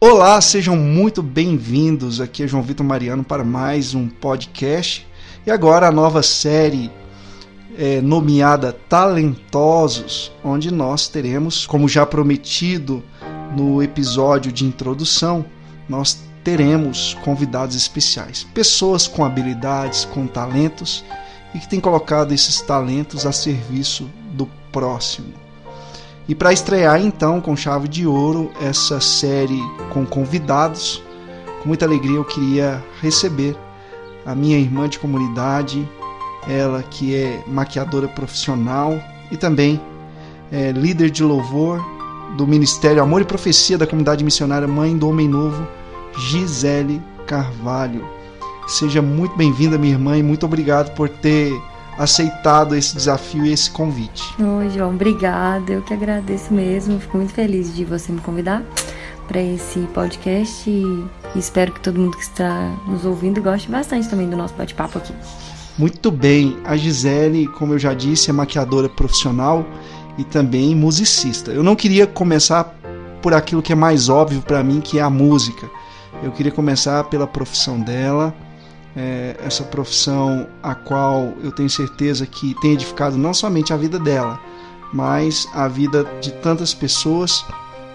Olá, sejam muito bem-vindos. Aqui é João Vitor Mariano para mais um podcast. E agora a nova série é, nomeada Talentosos, onde nós teremos, como já prometido no episódio de introdução, nós teremos convidados especiais, pessoas com habilidades, com talentos e que têm colocado esses talentos a serviço do próximo. E para estrear então com chave de ouro essa série com convidados, com muita alegria eu queria receber a minha irmã de comunidade, ela que é maquiadora profissional e também é líder de louvor do Ministério Amor e Profecia da Comunidade Missionária Mãe do Homem Novo, Gisele Carvalho. Seja muito bem-vinda, minha irmã, e muito obrigado por ter aceitado esse desafio e esse convite. Oi, João, obrigada. Eu que agradeço mesmo. Fico muito feliz de você me convidar para esse podcast e espero que todo mundo que está nos ouvindo goste bastante também do nosso bate-papo aqui. Muito bem. A Gisele, como eu já disse, é maquiadora profissional e também musicista. Eu não queria começar por aquilo que é mais óbvio para mim, que é a música. Eu queria começar pela profissão dela é, essa profissão a qual eu tenho certeza que tem edificado não somente a vida dela, mas a vida de tantas pessoas.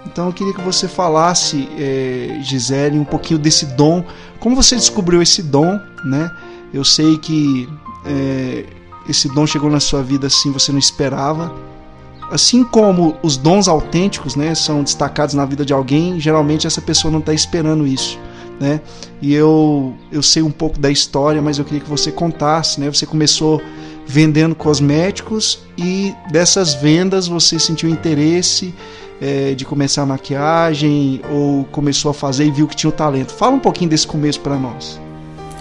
Então eu queria que você falasse, é, Gisele, um pouquinho desse dom, como você descobriu esse dom, né? Eu sei que é, esse dom chegou na sua vida assim, você não esperava. Assim como os dons autênticos, né, são destacados na vida de alguém, geralmente essa pessoa não está esperando isso né? E eu eu sei um pouco da história, mas eu queria que você contasse, né? Você começou vendendo cosméticos e dessas vendas você sentiu interesse é, de começar a maquiagem ou começou a fazer e viu que tinha o talento. Fala um pouquinho desse começo para nós.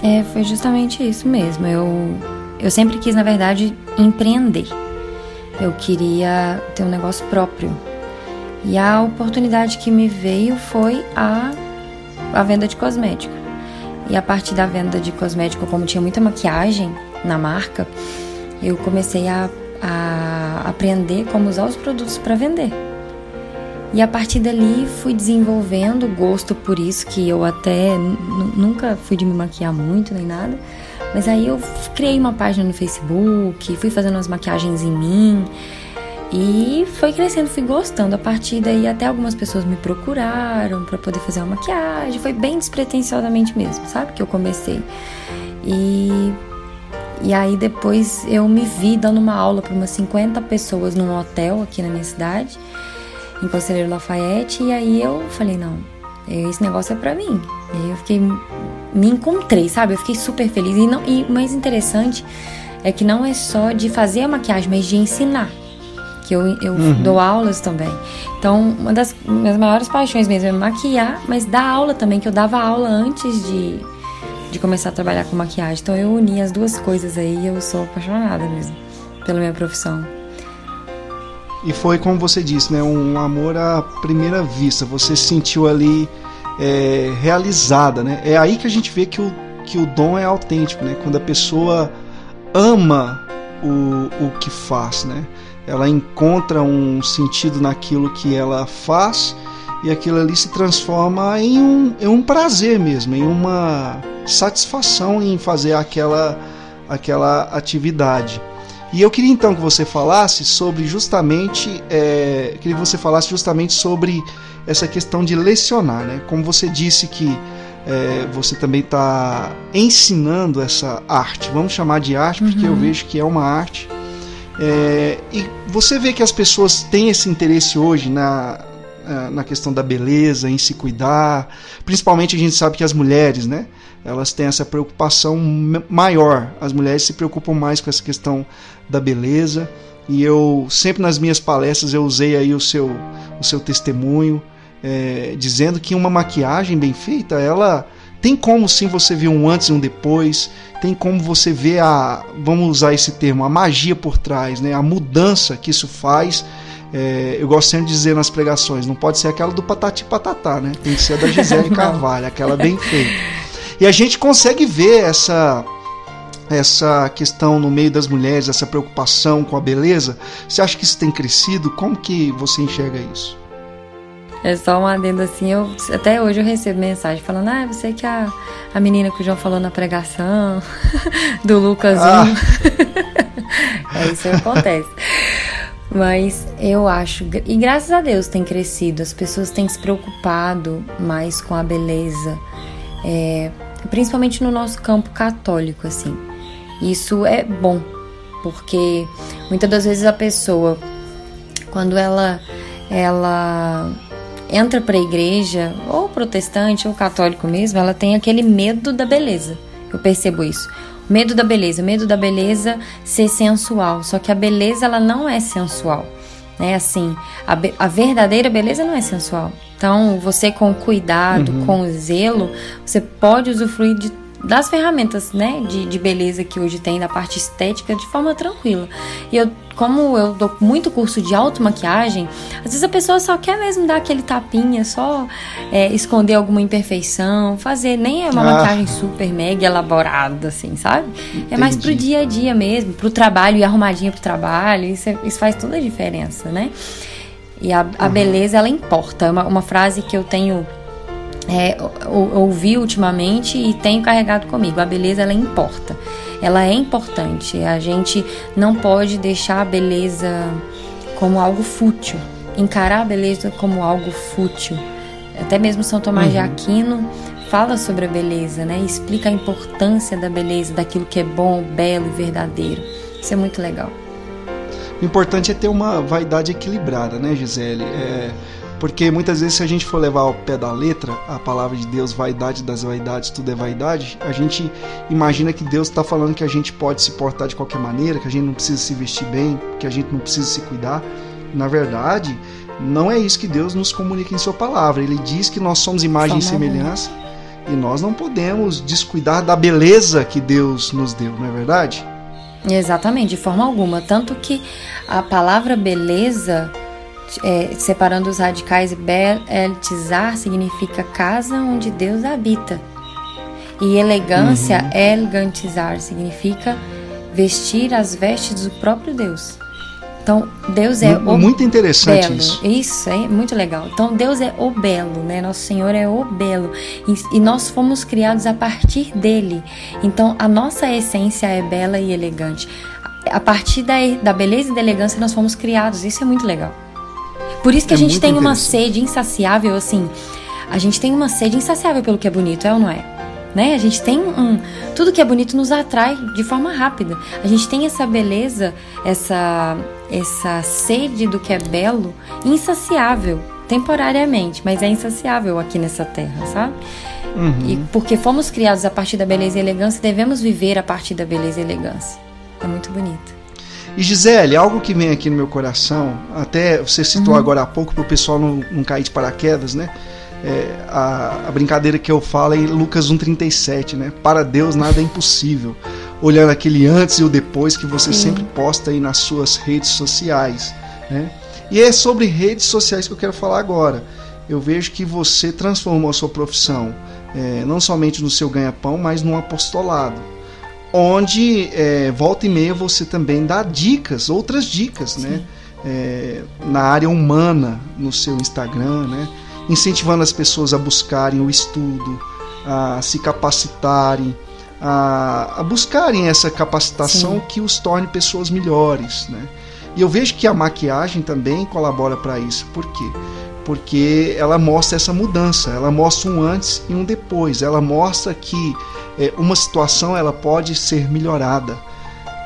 É, foi justamente isso mesmo. Eu eu sempre quis, na verdade, empreender. Eu queria ter um negócio próprio. E a oportunidade que me veio foi a a venda de cosmético. E a partir da venda de cosmético, como tinha muita maquiagem na marca, eu comecei a, a aprender como usar os produtos para vender. E a partir dali fui desenvolvendo gosto por isso, que eu até nunca fui de me maquiar muito nem nada. Mas aí eu criei uma página no Facebook, fui fazendo umas maquiagens em mim. E foi crescendo, fui gostando. A partir daí, até algumas pessoas me procuraram para poder fazer uma maquiagem. Foi bem despretensiosamente mesmo, sabe? Que eu comecei. E, e aí, depois, eu me vi dando uma aula para umas 50 pessoas num hotel aqui na minha cidade, em Conselheiro Lafayette. E aí, eu falei: não, esse negócio é para mim. E aí, eu fiquei. Me encontrei, sabe? Eu fiquei super feliz. E, não, e mais interessante é que não é só de fazer a maquiagem, mas de ensinar que eu, eu uhum. dou aulas também. Então, uma das minhas maiores paixões mesmo é maquiar, mas dar aula também, que eu dava aula antes de, de começar a trabalhar com maquiagem. Então, eu uni as duas coisas aí e eu sou apaixonada mesmo pela minha profissão. E foi como você disse, né? Um amor à primeira vista. Você se sentiu ali é, realizada, né? É aí que a gente vê que o, que o dom é autêntico, né? Quando a pessoa ama o, o que faz, né? ela encontra um sentido naquilo que ela faz e aquilo ali se transforma em um, em um prazer mesmo, em uma satisfação em fazer aquela, aquela atividade. E eu queria então que você falasse sobre justamente, é, queria que você falasse justamente sobre essa questão de lecionar, né? Como você disse que é, você também está ensinando essa arte, vamos chamar de arte, porque uhum. eu vejo que é uma arte é, e você vê que as pessoas têm esse interesse hoje na, na questão da beleza, em se cuidar. Principalmente a gente sabe que as mulheres, né? Elas têm essa preocupação maior. As mulheres se preocupam mais com essa questão da beleza. E eu sempre nas minhas palestras eu usei aí o seu, o seu testemunho, é, dizendo que uma maquiagem bem feita, ela tem como sim você ver um antes e um depois, tem como você ver a, vamos usar esse termo, a magia por trás, né? a mudança que isso faz. É, eu gosto sempre de dizer nas pregações, não pode ser aquela do patati patatá, né? Tem que ser a da Gisele Carvalho, aquela bem feita. E a gente consegue ver essa essa questão no meio das mulheres, essa preocupação com a beleza. Você acha que isso tem crescido? Como que você enxerga isso? É só um adendo assim, eu, até hoje eu recebo mensagem falando, ah, você que é a, a menina que o João falou na pregação, do Lucasinho. Ah. é isso que acontece. Mas eu acho, e graças a Deus tem crescido, as pessoas têm se preocupado mais com a beleza, é, principalmente no nosso campo católico, assim. Isso é bom, porque muitas das vezes a pessoa, quando ela, ela entra para a igreja, ou protestante, ou católico mesmo, ela tem aquele medo da beleza. Eu percebo isso. Medo da beleza, medo da beleza ser sensual. Só que a beleza ela não é sensual. Né? Assim, a, a verdadeira beleza não é sensual. Então, você com cuidado, uhum. com zelo, você pode usufruir de das ferramentas, né, de, de beleza que hoje tem, da parte estética, de forma tranquila. E eu, como eu dou muito curso de automaquiagem, às vezes a pessoa só quer mesmo dar aquele tapinha, só é, esconder alguma imperfeição, fazer, nem é uma ah. maquiagem super mega elaborada, assim, sabe? Entendi. É mais pro dia a dia mesmo, pro trabalho e arrumadinha pro trabalho, isso, é, isso faz toda a diferença, né? E a, a uhum. beleza, ela importa. Uma, uma frase que eu tenho é, ouvi ultimamente e tenho carregado comigo. A beleza ela importa, ela é importante. A gente não pode deixar a beleza como algo fútil, encarar a beleza como algo fútil. Até mesmo São Tomás uhum. de Aquino fala sobre a beleza, né? Explica a importância da beleza, daquilo que é bom, belo e verdadeiro. Isso é muito legal. O importante é ter uma vaidade equilibrada, né, Gisele? É porque muitas vezes, se a gente for levar ao pé da letra a palavra de Deus, vaidade das vaidades, tudo é vaidade, a gente imagina que Deus está falando que a gente pode se portar de qualquer maneira, que a gente não precisa se vestir bem, que a gente não precisa se cuidar. Na verdade, não é isso que Deus nos comunica em Sua palavra. Ele diz que nós somos imagem e semelhança e nós não podemos descuidar da beleza que Deus nos deu, não é verdade? Exatamente, de forma alguma. Tanto que a palavra beleza é, separando os radicais, beltizar significa casa onde Deus habita. E elegância, uhum. elegantizar, significa vestir as vestes do próprio Deus. Então, Deus é o Muito interessante belo. isso. Isso, é muito legal. Então, Deus é o belo, né? Nosso Senhor é o belo. E, e, nós fomos criados a partir dele. Então, a nossa essência é bela e elegante. A partir da, da beleza e da elegância, nós fomos criados. Isso é muito legal. Por isso que é a gente tem uma sede insaciável, assim. A gente tem uma sede insaciável pelo que é bonito, é ou não é? Né? A gente tem um. Tudo que é bonito nos atrai de forma rápida. A gente tem essa beleza, essa, essa sede do que é belo insaciável, temporariamente, mas é insaciável aqui nessa terra, sabe? Uhum. E porque fomos criados a partir da beleza e elegância, devemos viver a partir da beleza e elegância. É muito bonito. E Gisele, algo que vem aqui no meu coração, até você citou uhum. agora há pouco para o pessoal não, não cair de paraquedas, né? É, a, a, brincadeira que eu falo é em Lucas 1,37, né? Para Deus nada é impossível. Olhando aquele antes e o depois que você Sim. sempre posta aí nas suas redes sociais, né? E é sobre redes sociais que eu quero falar agora. Eu vejo que você transformou a sua profissão é, não somente no seu ganha-pão, mas no apostolado onde é, volta e meia você também dá dicas, outras dicas, né? É, na área humana no seu Instagram, né? Incentivando as pessoas a buscarem o estudo, a se capacitarem, a, a buscarem essa capacitação Sim. que os torne pessoas melhores, né? E eu vejo que a maquiagem também colabora para isso. Por quê? Porque ela mostra essa mudança, ela mostra um antes e um depois, ela mostra que é, uma situação ela pode ser melhorada.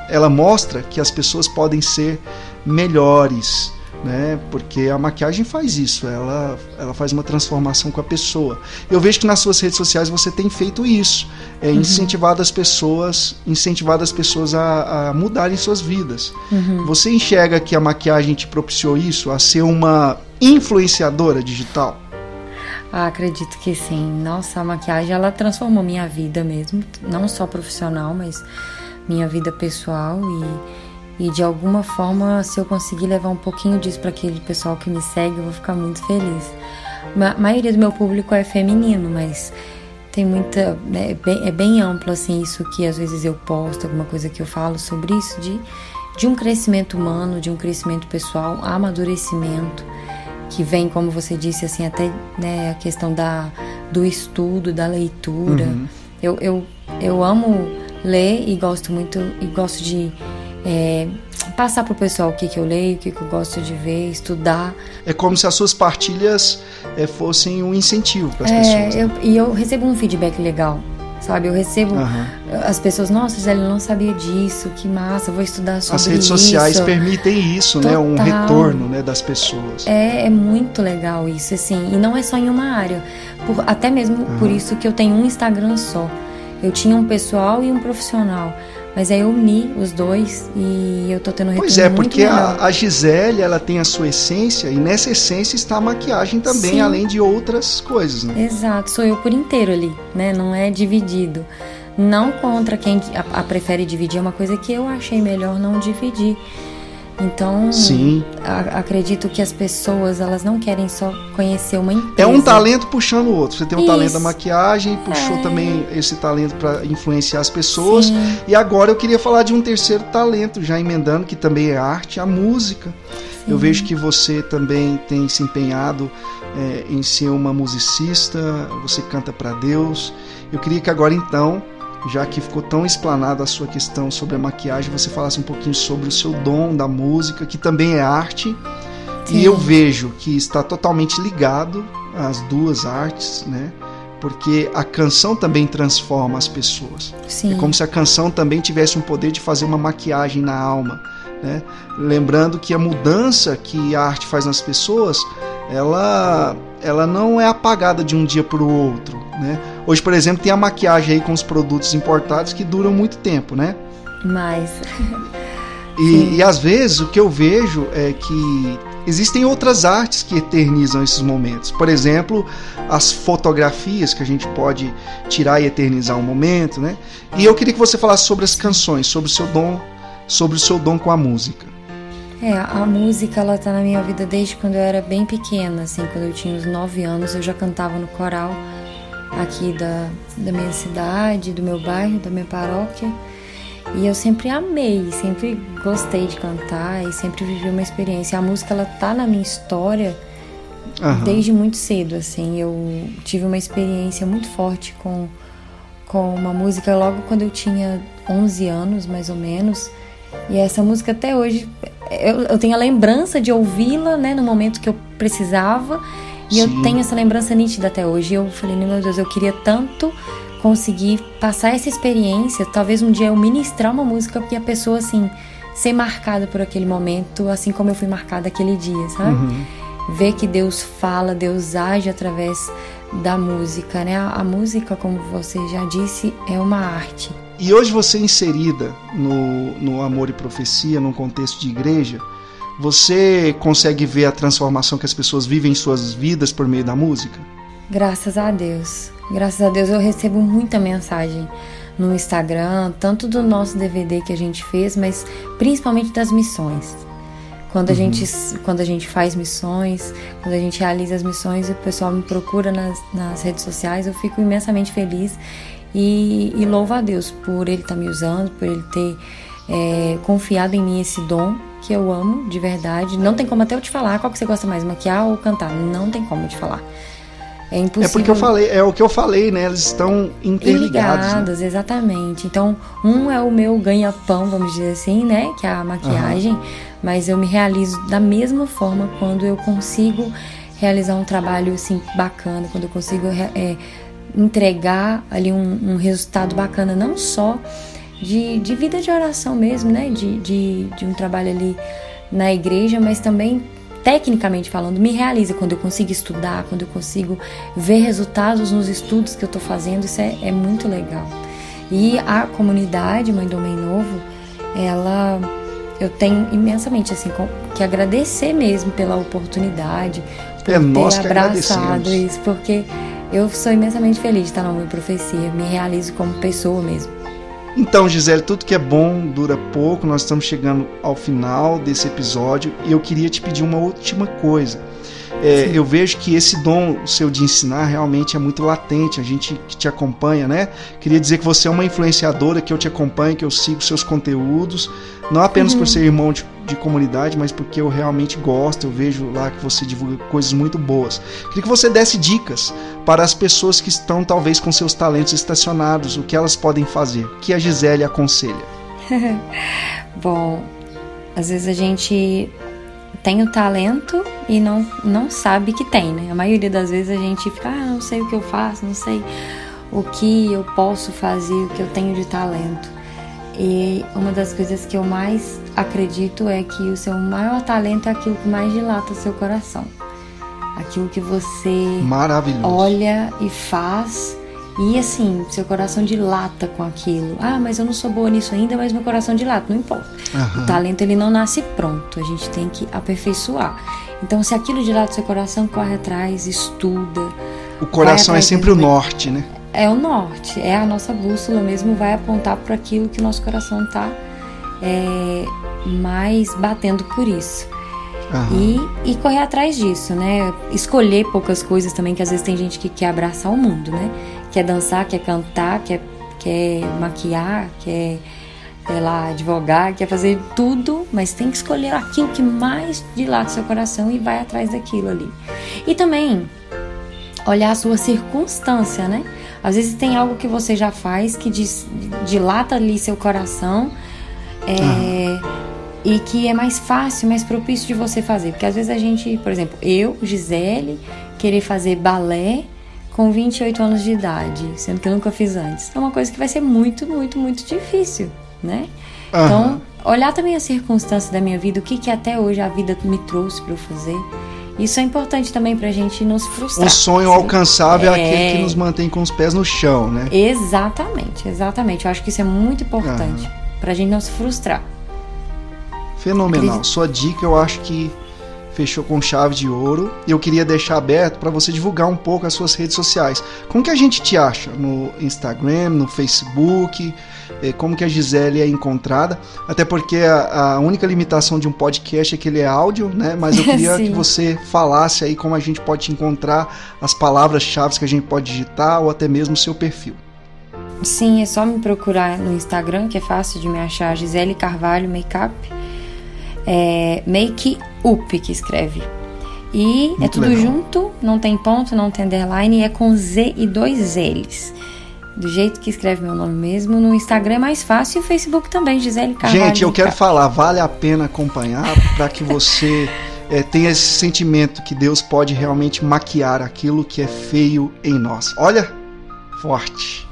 Ela mostra que as pessoas podem ser melhores, né? Porque a maquiagem faz isso, ela, ela faz uma transformação com a pessoa. Eu vejo que nas suas redes sociais você tem feito isso, é uhum. incentivado as pessoas, incentivado as pessoas a, a mudarem suas vidas. Uhum. Você enxerga que a maquiagem te propiciou isso, a ser uma influenciadora digital? Ah, acredito que sim. Nossa, a maquiagem ela transformou minha vida mesmo, não só profissional, mas minha vida pessoal e, e de alguma forma, se eu conseguir levar um pouquinho disso para aquele pessoal que me segue, eu vou ficar muito feliz. A maioria do meu público é feminino, mas tem muita. Né, é, bem, é bem amplo assim isso que às vezes eu posto, alguma coisa que eu falo sobre isso, de, de um crescimento humano, de um crescimento pessoal, amadurecimento que vem, como você disse, assim, até né, a questão da, do estudo, da leitura. Uhum. Eu, eu, eu amo ler e gosto muito, e gosto de é, passar para o pessoal o que, que eu leio, o que, que eu gosto de ver, estudar. É como se as suas partilhas é, fossem um incentivo para as é, pessoas. Eu, e eu recebo um feedback legal sabe? Eu recebo uhum. as pessoas, nossa, Gisele, eu não sabia disso, que massa, vou estudar sobre isso. As redes sociais permitem isso, Total. né? Um retorno né, das pessoas. É, é muito legal isso, assim, e não é só em uma área. Por, até mesmo uhum. por isso que eu tenho um Instagram só. Eu tinha um pessoal e um profissional. Mas aí eu uni os dois e eu tô tendo um Pois é, porque a, a, Gisele, ela tem a sua essência e nessa essência está a maquiagem também, Sim. além de outras coisas, né? Exato, sou eu por inteiro ali, né? Não é dividido. Não contra quem a, a prefere dividir, é uma coisa que eu achei melhor não dividir. Então, Sim. Acredito que as pessoas elas não querem só conhecer uma empresa. É um talento puxando o outro. Você tem um talento da maquiagem, puxou é. também esse talento para influenciar as pessoas. Sim. E agora eu queria falar de um terceiro talento, já emendando, que também é arte, a música. Sim. Eu vejo que você também tem se empenhado é, em ser uma musicista, você canta para Deus. Eu queria que agora então já que ficou tão explanada a sua questão sobre a maquiagem, você falasse um pouquinho sobre o seu dom da música, que também é arte. Sim. E eu vejo que está totalmente ligado às duas artes, né? Porque a canção também transforma as pessoas. Sim. É como se a canção também tivesse um poder de fazer uma maquiagem na alma. Né? Lembrando que a mudança que a arte faz nas pessoas, ela, ela não é apagada de um dia para o outro. Né? Hoje, por exemplo, tem a maquiagem aí com os produtos importados que duram muito tempo, né? Mais. E, e, às vezes o que eu vejo é que existem outras artes que eternizam esses momentos. Por exemplo, as fotografias que a gente pode tirar e eternizar um momento, né? E eu queria que você falasse sobre as canções, sobre o seu dom, sobre o seu dom com a música. É, a música ela tá na minha vida desde quando eu era bem pequena, assim, quando eu tinha uns 9 anos, eu já cantava no coral aqui da, da minha cidade, do meu bairro, da minha paróquia. E eu sempre amei, sempre gostei de cantar e sempre vivi uma experiência. A música ela tá na minha história desde muito cedo, assim. Eu tive uma experiência muito forte com com uma música logo quando eu tinha 11 anos, mais ou menos. E essa música até hoje eu, eu tenho a lembrança de ouvi-la, né, no momento que eu precisava e Sim. eu tenho essa lembrança nítida até hoje. Eu falei, meu Deus, eu queria tanto conseguir passar essa experiência. Talvez um dia eu ministrar uma música e a pessoa, assim, ser marcada por aquele momento, assim como eu fui marcada aquele dia, sabe? Uhum. Ver que Deus fala, Deus age através da música, né? A, a música, como você já disse, é uma arte. E hoje você inserida no, no Amor e Profecia, num contexto de igreja, você consegue ver a transformação que as pessoas vivem em suas vidas por meio da música? Graças a Deus. Graças a Deus eu recebo muita mensagem no Instagram, tanto do nosso DVD que a gente fez, mas principalmente das missões. Quando a, uhum. gente, quando a gente faz missões, quando a gente realiza as missões e o pessoal me procura nas, nas redes sociais, eu fico imensamente feliz e, e louvo a Deus por Ele estar tá me usando, por Ele ter é, confiado em mim esse dom que eu amo de verdade. Não tem como até eu te falar qual que você gosta mais, maquiar ou cantar. Não tem como eu te falar. É impossível. É porque eu falei, é o que eu falei, né? Eles estão interligados. Ligados, né? exatamente. Então, um é o meu ganha-pão, vamos dizer assim, né? Que é a maquiagem. Uhum. Mas eu me realizo da mesma forma quando eu consigo realizar um trabalho assim bacana, quando eu consigo é, entregar ali um, um resultado bacana, não só de, de vida de oração mesmo, né? De, de, de um trabalho ali na igreja, mas também tecnicamente falando, me realiza quando eu consigo estudar, quando eu consigo ver resultados nos estudos que eu estou fazendo, isso é, é, muito legal. E a comunidade Mãe do Homem Novo, ela eu tenho imensamente assim que agradecer mesmo pela oportunidade, por é ter abraçado isso, porque eu sou imensamente feliz de estar na minha profecia, me realizo como pessoa mesmo. Então, Gisele, tudo que é bom dura pouco. Nós estamos chegando ao final desse episódio e eu queria te pedir uma última coisa. É, eu vejo que esse dom seu de ensinar realmente é muito latente. A gente que te acompanha, né? Queria dizer que você é uma influenciadora, que eu te acompanho, que eu sigo seus conteúdos, não apenas uhum. por ser irmão de, de comunidade, mas porque eu realmente gosto, eu vejo lá que você divulga coisas muito boas. Queria que você desse dicas para as pessoas que estão talvez com seus talentos estacionados, o que elas podem fazer, o que a Gisele aconselha. Bom, às vezes a gente tem o talento e não, não sabe que tem, né? A maioria das vezes a gente fica, ah, não sei o que eu faço, não sei o que eu posso fazer, o que eu tenho de talento. E uma das coisas que eu mais acredito é que o seu maior talento é aquilo que mais dilata o seu coração. Aquilo que você olha e faz e assim, seu coração dilata com aquilo. Ah, mas eu não sou boa nisso ainda, mas meu coração dilata. Não importa. Uhum. O talento ele não nasce pronto. A gente tem que aperfeiçoar. Então, se aquilo dilata seu coração, corre atrás, estuda. O coração é sempre o norte, né? É o norte. É a nossa bússola mesmo. Vai apontar para aquilo que o nosso coração está é, mais batendo por isso. Uhum. E, e correr atrás disso, né? Escolher poucas coisas também, que às vezes tem gente que quer abraçar o mundo, né? Quer dançar, quer cantar, quer, quer maquiar, quer, sei lá, advogar, quer fazer tudo, mas tem que escolher aquilo que mais dilata seu coração e vai atrás daquilo ali. E também olhar a sua circunstância, né? Às vezes tem algo que você já faz que dilata ali seu coração. É, uhum e que é mais fácil, mais propício de você fazer. Porque às vezes a gente, por exemplo, eu, Gisele, querer fazer balé com 28 anos de idade, sendo que eu nunca fiz antes. É uma coisa que vai ser muito, muito, muito difícil, né? Uhum. Então, olhar também as circunstâncias da minha vida, o que, que até hoje a vida me trouxe para eu fazer. Isso é importante também pra gente nos frustrar. O sonho alcançável é... é aquele que nos mantém com os pés no chão, né? Exatamente, exatamente. Eu acho que isso é muito importante uhum. pra gente não se frustrar. Fenomenal. Sua dica eu acho que fechou com chave de ouro. E eu queria deixar aberto para você divulgar um pouco as suas redes sociais. Como que a gente te acha? No Instagram, no Facebook? Eh, como que a Gisele é encontrada? Até porque a, a única limitação de um podcast é que ele é áudio, né? Mas eu queria que você falasse aí como a gente pode te encontrar, as palavras-chave que a gente pode digitar ou até mesmo o seu perfil. Sim, é só me procurar no Instagram, que é fácil de me achar, Gisele Carvalho Makeup é Make Up que escreve. E é Muito é tudo legal. junto, não tem ponto, não tem underline, é com Z e dois L's. Do jeito que escreve meu nome mesmo. No Instagram é mais fácil e no Facebook também, Gisele Carvalho. Gente, eu quero falar, vale a pena acompanhar para que você é, tenha esse sentimento que Deus pode realmente maquiar aquilo que é feio em nós. Olha, forte.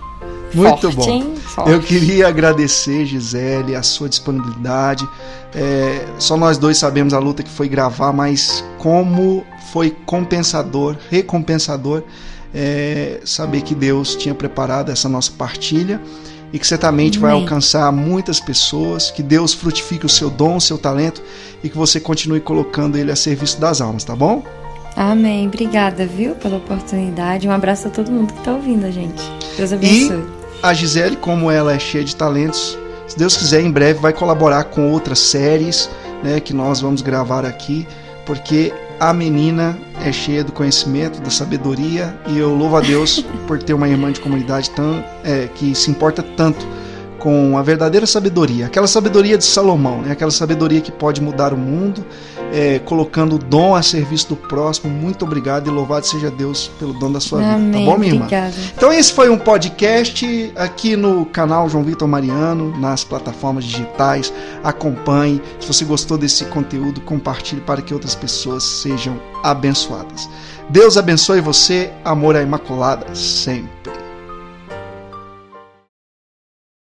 Muito Forte, bom. Forte. Eu queria agradecer, Gisele, a sua disponibilidade. É, só nós dois sabemos a luta que foi gravar, mas como foi compensador, recompensador, é, saber que Deus tinha preparado essa nossa partilha e que certamente vai alcançar muitas pessoas, que Deus frutifique o seu dom, o seu talento e que você continue colocando ele a serviço das almas, tá bom? Amém. Obrigada, viu, pela oportunidade. Um abraço a todo mundo que está ouvindo a gente. Deus abençoe. E a Gisele, como ela é cheia de talentos, se Deus quiser, em breve vai colaborar com outras séries né, que nós vamos gravar aqui, porque a menina é cheia do conhecimento, da sabedoria, e eu louvo a Deus por ter uma irmã de comunidade tão, é, que se importa tanto com a verdadeira sabedoria, aquela sabedoria de Salomão, né? aquela sabedoria que pode mudar o mundo, é, colocando o dom a serviço do próximo. Muito obrigado e louvado seja Deus pelo dom da sua Amém, vida. Tá bom, minha irmã? Obrigada. Então, esse foi um podcast aqui no canal João Vitor Mariano, nas plataformas digitais. Acompanhe. Se você gostou desse conteúdo, compartilhe para que outras pessoas sejam abençoadas. Deus abençoe você, amor à Imaculada, sempre.